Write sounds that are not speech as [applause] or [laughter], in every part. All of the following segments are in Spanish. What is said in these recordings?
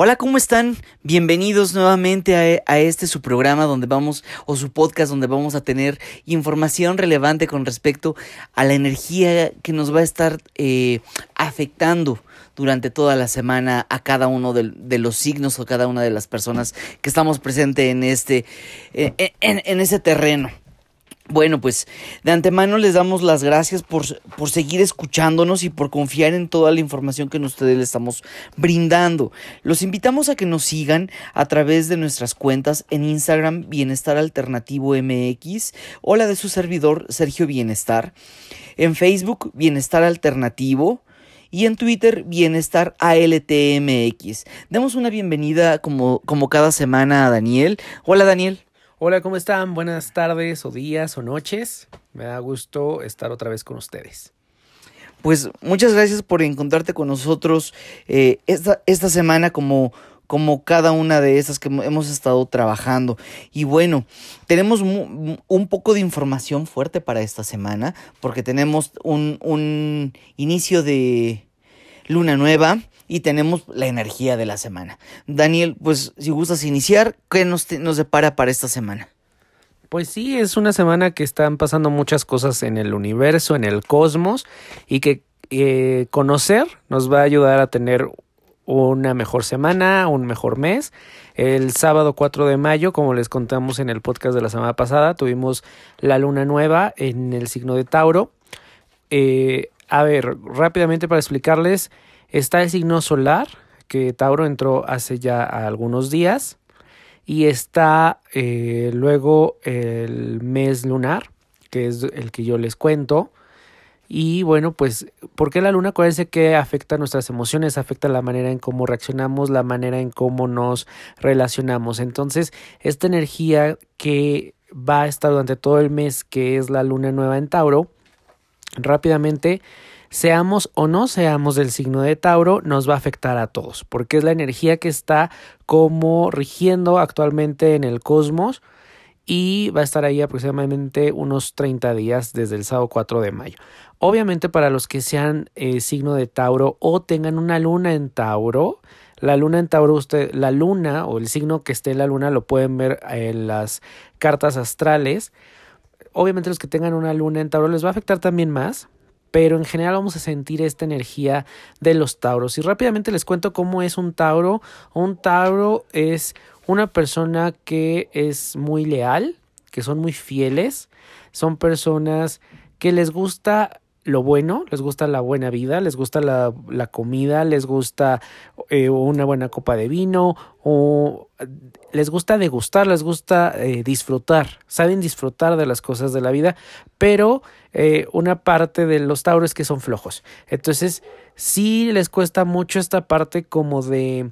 Hola, ¿cómo están? Bienvenidos nuevamente a, a, este su programa donde vamos, o su podcast donde vamos a tener información relevante con respecto a la energía que nos va a estar eh, afectando durante toda la semana a cada uno de, los signos o cada una de las personas que estamos presentes en este, en, en, en ese terreno. Bueno, pues de antemano les damos las gracias por, por, seguir escuchándonos y por confiar en toda la información que ustedes les estamos brindando. Los invitamos a que nos sigan a través de nuestras cuentas en Instagram Bienestar Alternativo MX o la de su servidor Sergio Bienestar, en Facebook Bienestar Alternativo y en Twitter Bienestar ALTMX. Demos una bienvenida como, como cada semana a Daniel. Hola Daniel. Hola, ¿cómo están? Buenas tardes o días o noches. Me da gusto estar otra vez con ustedes. Pues muchas gracias por encontrarte con nosotros eh, esta, esta semana como, como cada una de esas que hemos estado trabajando. Y bueno, tenemos un poco de información fuerte para esta semana porque tenemos un, un inicio de luna nueva y tenemos la energía de la semana. Daniel, pues si gustas iniciar, ¿qué nos, nos depara para esta semana? Pues sí, es una semana que están pasando muchas cosas en el universo, en el cosmos, y que eh, conocer nos va a ayudar a tener una mejor semana, un mejor mes. El sábado 4 de mayo, como les contamos en el podcast de la semana pasada, tuvimos la luna nueva en el signo de Tauro. Eh, a ver, rápidamente para explicarles, Está el signo solar, que Tauro entró hace ya algunos días. Y está eh, luego el mes lunar, que es el que yo les cuento. Y bueno, pues, ¿por qué la luna? Acuérdense que afecta nuestras emociones, afecta la manera en cómo reaccionamos, la manera en cómo nos relacionamos. Entonces, esta energía que va a estar durante todo el mes, que es la luna nueva en Tauro, rápidamente seamos o no seamos del signo de Tauro, nos va a afectar a todos, porque es la energía que está como rigiendo actualmente en el cosmos y va a estar ahí aproximadamente unos 30 días desde el sábado 4 de mayo. Obviamente para los que sean eh, signo de Tauro o tengan una luna en Tauro, la luna en Tauro, usted, la luna o el signo que esté en la luna lo pueden ver en las cartas astrales. Obviamente los que tengan una luna en Tauro les va a afectar también más, pero en general vamos a sentir esta energía de los tauros. Y rápidamente les cuento cómo es un tauro. Un tauro es una persona que es muy leal, que son muy fieles, son personas que les gusta lo bueno, les gusta la buena vida, les gusta la, comida, les gusta eh, una buena copa de vino o les gusta degustar, les gusta eh, disfrutar, saben disfrutar de las cosas de la vida, pero eh, una parte de los tauros que son flojos. Entonces, sí les cuesta mucho esta parte como de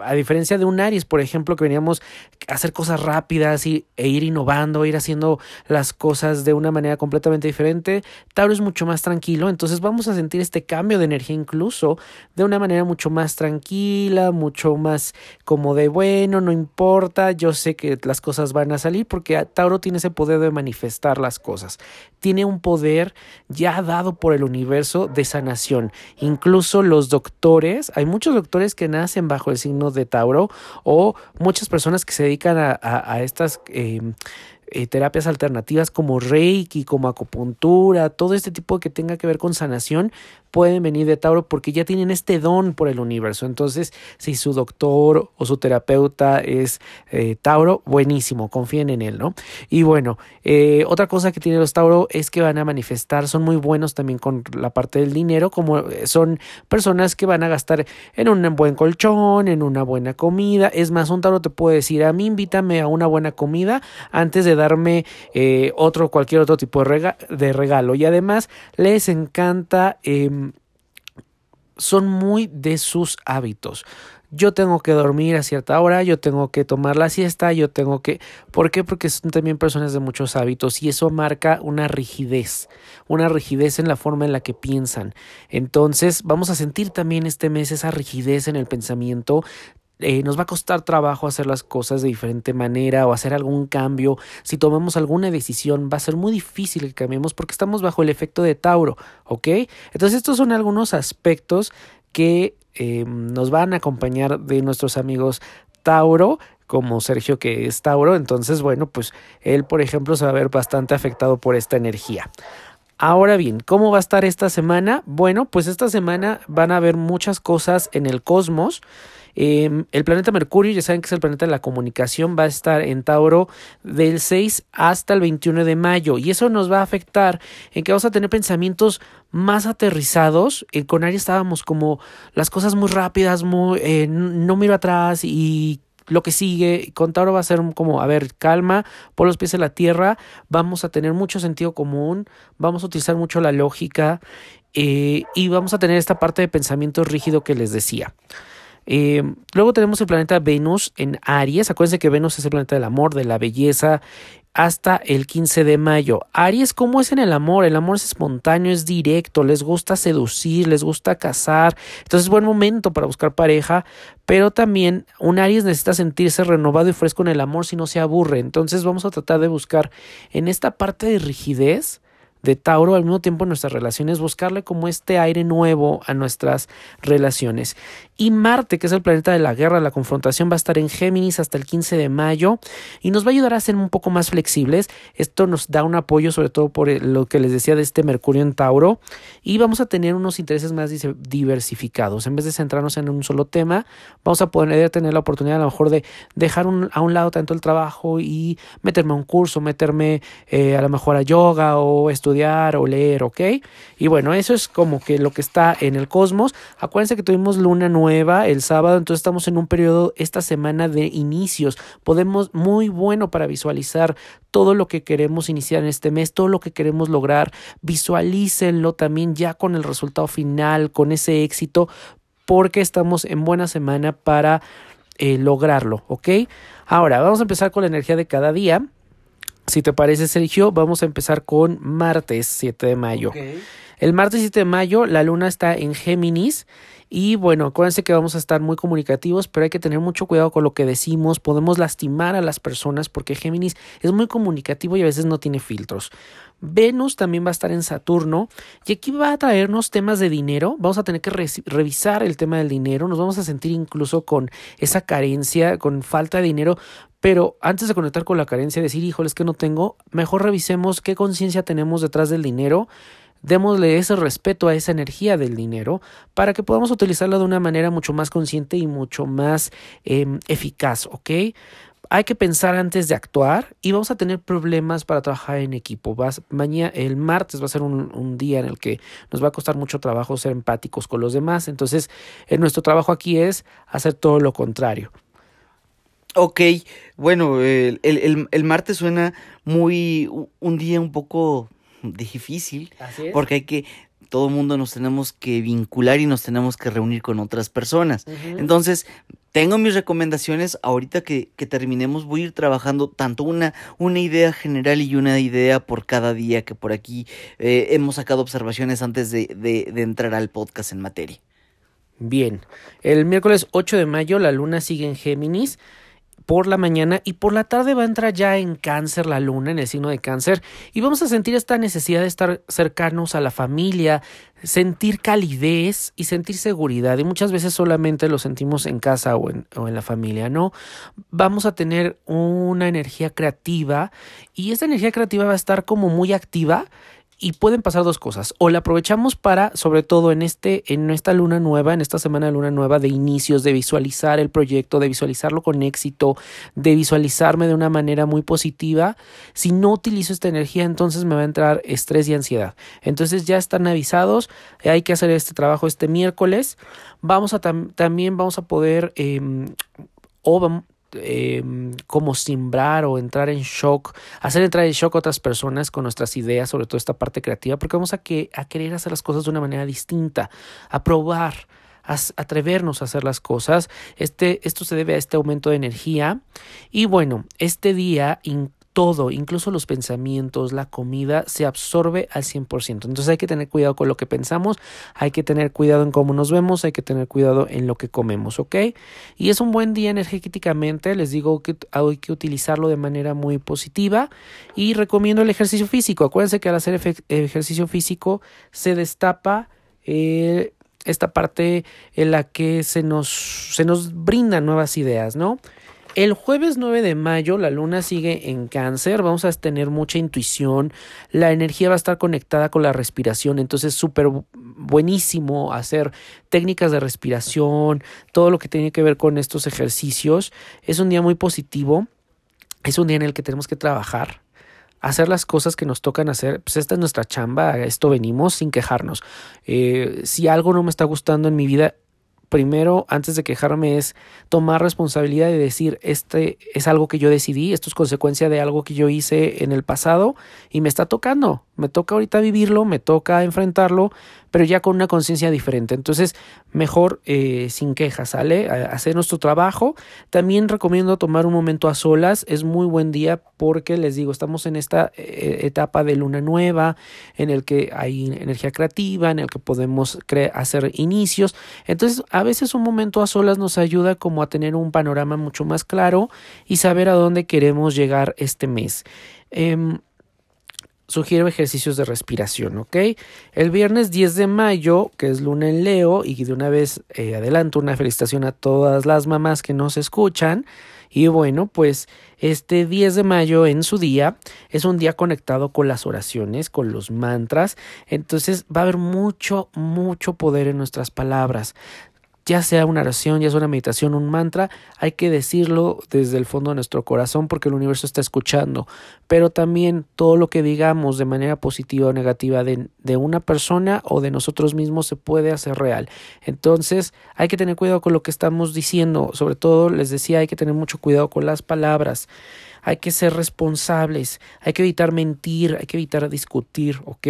a diferencia de un Aries, por ejemplo, que veníamos a hacer cosas rápidas y, e ir innovando, ir haciendo las cosas de una manera completamente diferente, Tauro es mucho más tranquilo, entonces vamos a sentir este cambio de energía incluso de una manera mucho más tranquila, mucho más como de bueno, no importa, yo sé que las cosas van a salir porque Tauro tiene ese poder de manifestar las cosas, tiene un poder ya dado por el universo de sanación, incluso los doctores, hay muchos doctores que nacen bajo el signo de Tauro o muchas personas que se dedican a, estas eh, eh, terapias alternativas como Reiki, como acupuntura, todo este tipo que tenga que ver con sanación, pueden venir de Tauro porque ya tienen este don por el universo. Entonces, si su doctor o su terapeuta es eh, Tauro, buenísimo, confíen en él, ¿no? Y bueno, eh, otra cosa que tienen los Tauro es que van a manifestar, son muy buenos también con la parte del dinero, como son personas que van a gastar en un buen colchón, en una buena comida. Es más, un Tauro te puede decir, a mí invítame a una buena comida antes de darme otro, cualquier otro tipo de, regalo. Y además les encanta... Eh, son muy de sus hábitos. Yo tengo que dormir a cierta hora, yo tengo que tomar la siesta, yo tengo que... ¿Por qué? Porque son también personas de muchos hábitos y eso marca una rigidez, una rigidez en la forma en la que piensan. Entonces vamos a sentir también este mes esa rigidez en el pensamiento, eh, nos va a costar trabajo hacer las cosas de diferente manera o hacer algún cambio. Si tomamos alguna decisión, va a ser muy difícil que cambiemos porque estamos bajo el efecto de Tauro, ¿ok? Entonces estos son algunos aspectos que eh, nos van a acompañar de nuestros amigos Tauro, como Sergio que es Tauro, entonces bueno, pues él por ejemplo se va a ver bastante afectado por esta energía. Ahora bien, ¿cómo va a estar esta semana? Bueno, pues esta semana van a haber muchas cosas en el cosmos. Em, el planeta Mercurio, ya saben que es el planeta de la comunicación, va a estar en Tauro del 6 hasta el 21 de mayo y eso nos va a afectar en que vamos a tener pensamientos más aterrizados. Eh, con Aries estábamos como las cosas muy rápidas, muy, eh, no miro atrás y lo que sigue. Con Tauro va a ser como, a ver, calma, por los pies en la tierra, vamos a tener mucho sentido común, vamos a utilizar mucho la lógica eh, y vamos a tener esta parte de pensamiento rígido que les decía. Eh, luego tenemos el planeta Venus en Aries. Acuérdense que Venus es el planeta del amor, de la belleza, hasta el 15 de mayo. Aries, ¿cómo es en el amor? El amor es espontáneo, es directo, les gusta seducir, les gusta casar. Entonces es buen momento para buscar pareja, pero también un Aries necesita sentirse renovado y fresco en el amor si no se aburre. Entonces vamos a tratar de buscar en esta parte de rigidez de Tauro, al mismo tiempo en nuestras relaciones, buscarle como este aire nuevo a nuestras relaciones. Y Marte, que es el planeta de la guerra, la confrontación, va a estar en Géminis hasta el 15 de mayo y nos va a ayudar a ser un poco más flexibles. Esto nos da un apoyo, sobre todo por lo que les decía de este Mercurio en Tauro, y vamos a tener unos intereses más diversificados. En vez de centrarnos en un solo tema, vamos a poder tener la oportunidad a lo mejor de dejar a un lado tanto el trabajo y meterme a un curso, meterme eh, a lo mejor a yoga o estudiar o leer, ¿ok? Y bueno, eso es como que lo que está en el cosmos. Acuérdense que tuvimos luna nueva el sábado, entonces estamos en un periodo esta semana de inicios. Podemos muy bueno para visualizar todo lo que queremos iniciar en este mes, todo lo que queremos lograr. Visualícenlo también ya con el resultado final, con ese éxito, porque estamos en buena semana para eh, lograrlo, ¿ok? Ahora, vamos a empezar con la energía de cada día. Si te parece, Sergio, vamos a empezar con martes 7 de mayo. El martes 7 de mayo la luna está en Géminis y bueno, acuérdense que vamos a estar muy comunicativos, pero hay que tener mucho cuidado con lo que decimos. Podemos lastimar a las personas porque Géminis es muy comunicativo y a veces no tiene filtros. Venus también va a estar en Saturno y aquí va a traernos temas de dinero. Vamos a tener que revisar el tema del dinero. Nos vamos a sentir incluso con esa carencia, con falta de dinero. Pero antes de conectar con la carencia, decir, híjole, es que no tengo, mejor revisemos qué conciencia tenemos detrás del dinero démosle ese respeto a esa energía del dinero para que podamos utilizarla de una manera mucho más consciente y mucho más em, eficaz, ¿ok? Hay que pensar antes de actuar y vamos a tener problemas para trabajar en equipo. mañana, el martes va a ser un, un, día en el que nos va a costar mucho trabajo ser empáticos con los demás. Entonces, eh, nuestro trabajo aquí es hacer todo lo contrario. Ok, bueno, el, el, el martes suena muy un día un poco [laughs] difícil porque hay que todo el mundo nos tenemos que vincular y nos tenemos que reunir con otras personas. Entonces, tengo mis recomendaciones. Ahorita que, que, terminemos, voy a ir trabajando tanto una, una idea general y una idea por cada día que por aquí eh, hemos sacado observaciones antes de, de, de entrar al podcast en materia. Bien, el miércoles 8 de mayo la luna sigue en Géminis por la mañana y por la tarde va a entrar ya en cáncer la luna, en el signo de cáncer, y vamos a sentir esta necesidad de estar cercanos a la familia, sentir calidez y sentir seguridad. Y muchas veces solamente lo sentimos en casa o en, o en la familia, ¿no? Vamos a tener una energía creativa y esa energía creativa va a estar como muy activa y pueden pasar dos cosas. O la aprovechamos para, sobre todo en este, en esta luna nueva, en esta semana de luna nueva, de inicios, de visualizar el proyecto, de visualizarlo con éxito, de visualizarme de una manera muy positiva. Si no utilizo esta energía, entonces me va a entrar estrés y ansiedad. Entonces ya están avisados, hay que hacer este trabajo este miércoles. Vamos a también vamos a poder eh, o eh, como simbrar o entrar en shock, hacer entrar en shock a otras personas con nuestras ideas, sobre todo esta parte creativa, porque vamos a, que, a querer hacer las cosas de una manera distinta, a probar, a atrevernos a hacer las cosas. Este, esto se debe a este aumento de energía. Y bueno, este día todo, incluso los pensamientos, la comida, se absorbe al 100%. Entonces hay que tener cuidado con lo que pensamos, hay que tener cuidado en cómo nos vemos, hay que tener cuidado en lo que comemos, ¿ok? Y es un buen día energéticamente, les digo que hay que utilizarlo de manera muy positiva y recomiendo el ejercicio físico. Acuérdense que al hacer ejercicio físico se destapa... Eh, esta parte en la que se nos, se nos brindan nuevas ideas, ¿no? El jueves 9 de mayo la luna sigue en cáncer, vamos a tener mucha intuición, la energía va a estar conectada con la respiración, entonces súper buenísimo hacer técnicas de respiración, todo lo que tiene que ver con estos ejercicios. Es un día muy positivo, es un día en el que tenemos que trabajar, hacer las cosas que nos tocan hacer, pues esta es nuestra chamba, a esto venimos sin quejarnos. Eh, si algo no me está gustando en mi vida, primero, antes de quejarme, es tomar responsabilidad y decir, este es algo que yo decidí, esto es consecuencia de algo que yo hice en el pasado y me está tocando, me toca ahorita vivirlo, me toca enfrentarlo, pero ya con una conciencia diferente. Entonces, mejor eh, sin quejas, ¿sale? hacer nuestro trabajo. También recomiendo tomar un momento a solas, es muy buen día porque les digo, estamos en esta eh, etapa de luna nueva, en el que hay energía creativa, en el que podemos hacer inicios. Entonces, a veces un momento a solas nos ayuda como a tener un panorama mucho más claro y saber a dónde queremos llegar este mes. Em, sugiero ejercicios de respiración, ¿ok? El viernes 10 de mayo, que es luna en Leo, y de una vez eh, adelanto una felicitación a todas las mamás que nos escuchan. Y bueno, pues este 10 de mayo en su día es un día conectado con las oraciones, con los mantras. Entonces va a haber mucho, mucho poder en nuestras palabras ya sea una oración, ya sea una meditación, un mantra, hay que decirlo desde el fondo de nuestro corazón porque el universo está escuchando. Pero también todo lo que digamos de manera positiva o negativa de, de una persona o de nosotros mismos se puede hacer real. Entonces hay que tener cuidado con lo que estamos diciendo. Sobre todo les decía, hay que tener mucho cuidado con las palabras. Hay que ser responsables, hay que evitar mentir, hay que evitar discutir, ¿ok?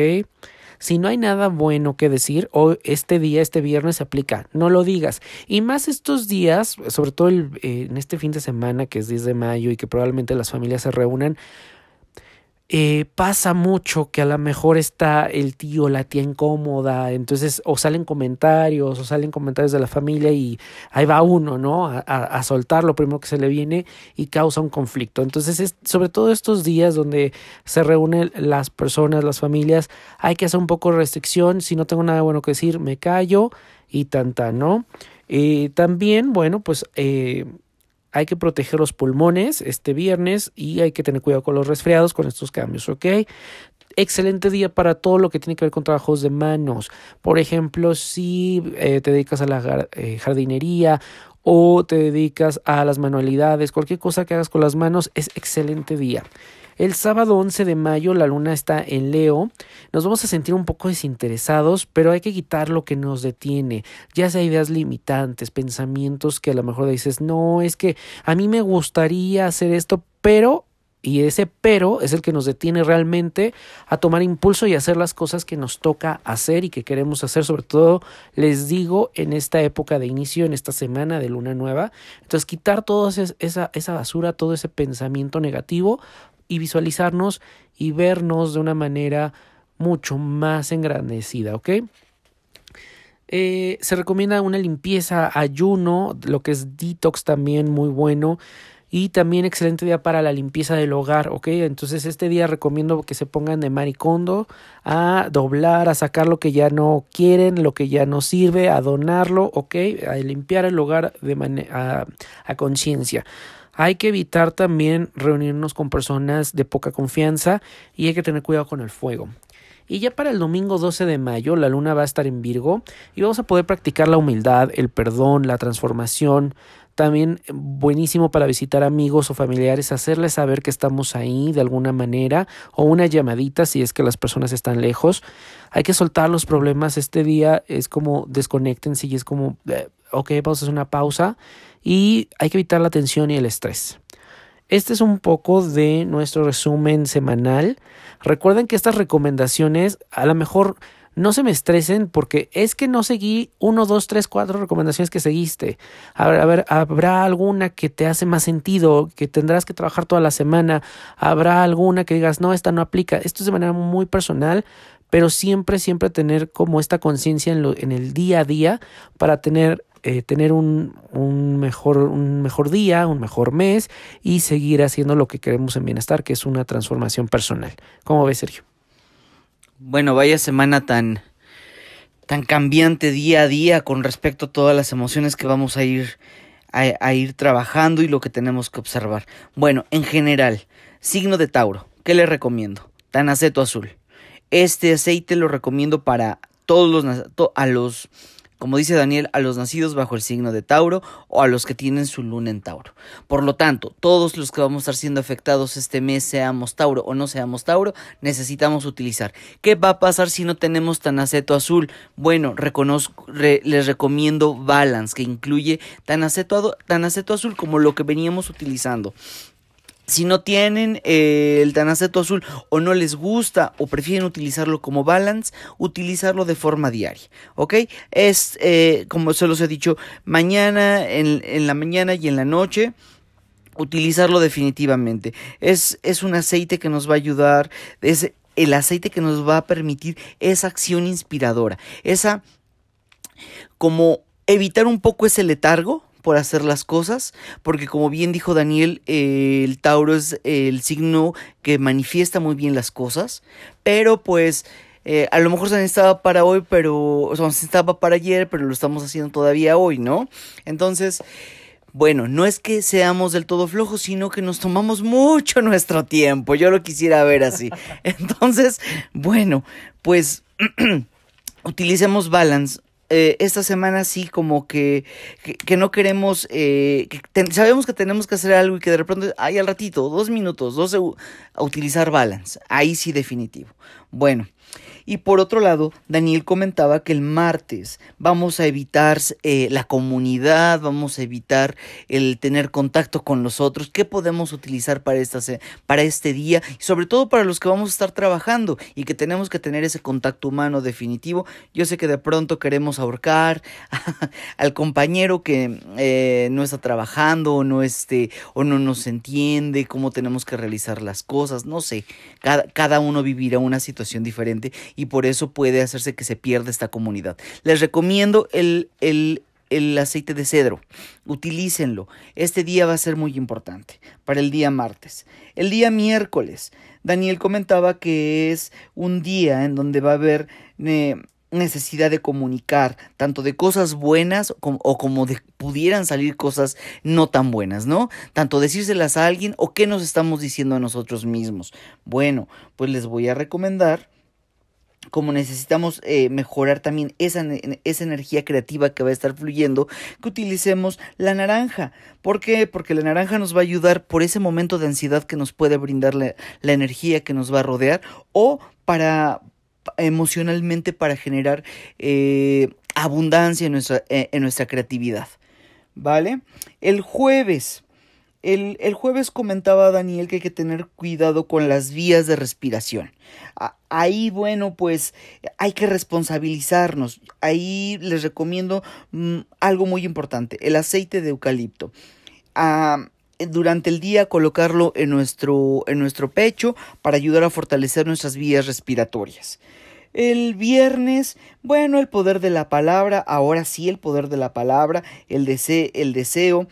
Si no hay nada bueno que decir, hoy, este día, este viernes se aplica, no lo digas. Y más estos días, sobre todo el, eh, en este fin de semana que es 10 de mayo y que probablemente las familias se reúnan, eh, pasa mucho que a lo mejor está el tío, la tía incómoda, entonces o salen comentarios o salen comentarios de la familia y ahí va uno, ¿no? A, a, soltar lo primero que se le viene y causa un conflicto. Entonces, es, sobre todo estos días donde se reúnen las personas, las familias, hay que hacer un poco de restricción. Si no tengo nada bueno que decir, me callo y tanta, ¿no? Eh, también, bueno, pues eh, hay que proteger los pulmones este viernes y hay que tener cuidado con los resfriados con estos cambios, ¿ok? Excelente día para todo lo que tiene que ver con trabajos de manos. Por ejemplo, si eh, te dedicas a la eh, jardinería o te dedicas a las manualidades, cualquier cosa que hagas con las manos es excelente día. El sábado 11 de mayo la luna está en Leo. Nos vamos a sentir un poco desinteresados, pero hay que quitar lo que nos detiene, ya sea ideas limitantes, pensamientos que a lo mejor dices, no, es que a mí me gustaría hacer esto, pero y ese pero es el que nos detiene realmente a tomar impulso y hacer las cosas que nos toca hacer y que queremos hacer, sobre todo, les digo, en esta época de inicio, en esta semana de luna nueva. Entonces, quitar toda esa, esa basura, todo ese pensamiento negativo y visualizarnos y vernos de una manera mucho más engrandecida, ¿ok? Eh, se recomienda una limpieza, ayuno, lo que es detox también muy bueno. Y también excelente día para la limpieza del hogar, ¿ok? Entonces este día recomiendo que se pongan de maricondo a doblar, a sacar lo que ya no quieren, lo que ya no sirve, a donarlo, ¿ok? A limpiar el hogar de manera a conciencia. Hay que evitar también reunirnos con personas de poca confianza y hay que tener cuidado con el fuego. Y ya para el domingo 12 de mayo la luna va a estar en Virgo y vamos a poder practicar la humildad, el perdón, la transformación. También buenísimo para visitar amigos o familiares, hacerles saber que estamos ahí de alguna manera o una llamadita si es que las personas están lejos. Hay que soltar los problemas. Este día es como desconectense y es como, eh, ok, vamos a hacer una pausa y hay que evitar la tensión y el estrés. Este es un poco de nuestro resumen semanal. Recuerden que estas recomendaciones a lo mejor no se me estresen porque es que no seguí uno, dos, tres, cuatro recomendaciones que seguiste. A ver, a ver, habrá alguna que te hace más sentido, que tendrás que trabajar toda la semana. Habrá alguna que digas, no, esta no aplica. Esto es de manera muy personal, pero siempre, siempre tener como esta conciencia en, en el día a día para tener eh, tener un, un, mejor, un mejor día, un mejor mes y seguir haciendo lo que queremos en bienestar, que es una transformación personal. ¿Cómo ves, Sergio? Bueno, vaya semana tan tan cambiante día a día con respecto a todas las emociones que vamos a ir a, ir trabajando y lo que tenemos que observar. Bueno, en general, signo de Tauro, ¿qué le recomiendo? Tanaceto azul. Este aceite lo recomiendo para todos los a los como dice Daniel, a los nacidos bajo el signo de Tauro o a los que tienen su luna en Tauro. Por lo tanto, todos los que vamos a estar siendo afectados este mes, seamos Tauro o no seamos Tauro, necesitamos utilizar. ¿Qué va a pasar si no tenemos tanaceto azul? Bueno, reconozco, les recomiendo Balance, que incluye tanaceto, tanaceto azul como lo que veníamos utilizando. Si no tienen eh, el tanaceto azul o no les gusta o prefieren utilizarlo como balance, utilizarlo de forma diaria. ¿Ok? Es, eh, como se los he dicho, mañana, en, la mañana y en la noche utilizarlo definitivamente. Es, es, un aceite que nos va a ayudar, es el aceite que nos va a permitir esa acción inspiradora, esa como evitar un poco ese letargo, por hacer las cosas, porque como bien dijo Daniel, eh, el Tauro es el signo que manifiesta muy bien las cosas, pero pues eh, a lo mejor se necesitaba para hoy, pero o sea, se necesitaba para ayer, pero lo estamos haciendo todavía hoy, ¿no? Entonces, bueno, no es que seamos del todo flojos, sino que nos tomamos mucho nuestro tiempo. Yo lo quisiera ver así. [laughs] Entonces, bueno, pues [clears throat] utilicemos balance eh, esta semana sí como que, que, no queremos, eh, sabemos que tenemos que hacer algo y que de repente, ahí al ratito, dos minutos, dos a utilizar balance, ahí sí definitivo. Bueno, y por otro lado, Daniel comentaba que el martes vamos a evitar eh, la comunidad, vamos a evitar el tener contacto con los otros. ¿Qué podemos utilizar para, esta, para este día? Y sobre todo para los que vamos a estar trabajando y que tenemos que tener ese contacto humano definitivo. Yo sé que de pronto queremos ahorcar [laughs] al compañero que eh, no está trabajando o no, esté, o no nos entiende cómo tenemos que realizar las cosas. No sé, cada, cada uno vivirá una situación diferente y por eso puede hacerse que se pierda esta comunidad. Les recomiendo el, el, el aceite de cedro. Utilícenlo. Este día va a ser muy importante para el día martes. El día miércoles, Daniel comentaba que es un día en donde va a haber eh, necesidad de comunicar, tanto de cosas buenas o como de pudieran salir cosas no tan buenas, ¿no? Tanto decírselas a alguien o qué nos estamos diciendo a nosotros mismos. Bueno, pues les voy a recomendar como necesitamos eh, mejorar también esa, esa, energía creativa que va a estar fluyendo, que utilicemos la naranja. ¿Por qué? Porque la naranja nos va a ayudar por ese momento de ansiedad que nos puede brindar la, energía que nos va a rodear o para emocionalmente para generar eh, abundancia en nuestra, eh, en nuestra creatividad. ¿Vale? El jueves el, jueves comentaba Daniel que hay que tener cuidado con las vías de respiración. Ahí, bueno, pues hay que responsabilizarnos. Ahí les recomiendo mm, algo muy importante, el aceite de eucalipto. Ah, durante el día colocarlo en nuestro, en nuestro pecho para ayudar a fortalecer nuestras vías respiratorias. El viernes, bueno, el poder de la palabra, ahora sí el poder de la palabra, el, el deseo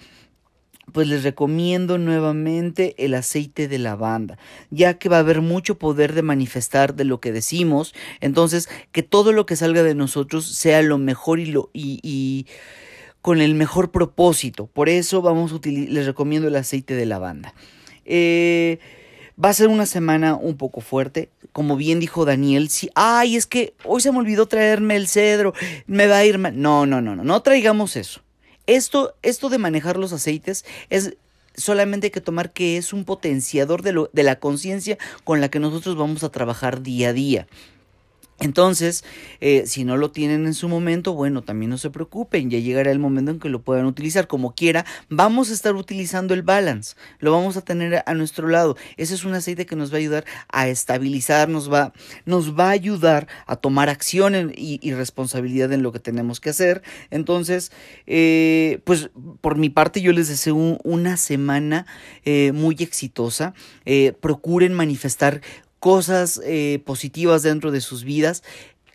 pues les recomiendo nuevamente el aceite de lavanda, ya que va a haber mucho poder de manifestar de lo que decimos, entonces que todo lo que salga de nosotros sea lo mejor y lo y, con el mejor propósito. Por eso vamos a les recomiendo el aceite de lavanda. Eh, va a ser una semana un poco fuerte, como bien dijo Daniel. Si, ay, es que hoy se me olvidó traerme el cedro, me va a ir mal. No, no, no, no, no traigamos eso. Esto, esto de manejar los aceites es solamente hay que tomar que es un potenciador de, lo, de la conciencia con la que nosotros vamos a trabajar día a día. Entonces, eh, si no lo tienen en su momento, bueno, también no se preocupen, ya llegará el momento en que lo puedan utilizar como quiera. Vamos a estar utilizando el balance, lo vamos a tener a nuestro lado. Ese es un aceite que nos va a ayudar a estabilizar, nos va, nos va a ayudar a tomar acción y, responsabilidad en lo que tenemos que hacer. Entonces, eh, pues por mi parte yo les deseo una semana eh, muy exitosa. procuren manifestar cosas eh, positivas dentro de sus vidas.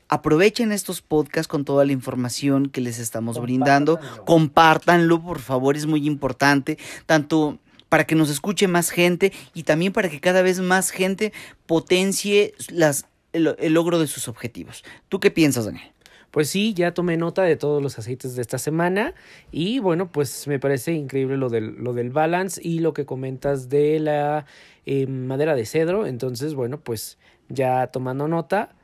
Aprovechen estos podcasts con toda la información que les estamos brindando. Compártanlo, por favor, es muy importante. Tanto para que nos escuche más gente y también para que cada vez más gente potencie las, el, logro de sus objetivos. ¿Tú qué piensas, Daniel? Pues sí, ya tomé nota de todos los aceites de esta semana y bueno, pues me parece increíble lo del, lo del balance y lo que comentas de la eh, madera de cedro. Entonces, bueno, pues ya tomando nota.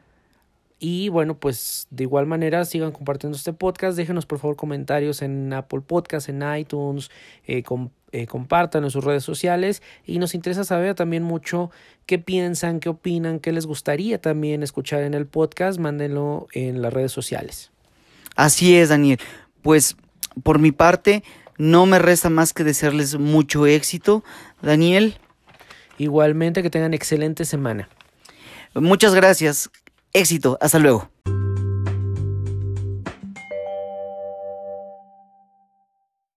Y bueno, pues de igual manera sigan compartiendo este podcast. Déjenos por favor comentarios en Apple Podcast, en iTunes, eh, eh, compartan en sus redes sociales. Y nos interesa saber también mucho qué piensan, qué opinan, qué les gustaría también escuchar en el podcast. Mándenlo en las redes sociales. Así es, Daniel. Pues por mi parte, no me resta más que desearles mucho éxito. Daniel. Igualmente que tengan excelente semana. Muchas gracias. Éxito. Hasta luego.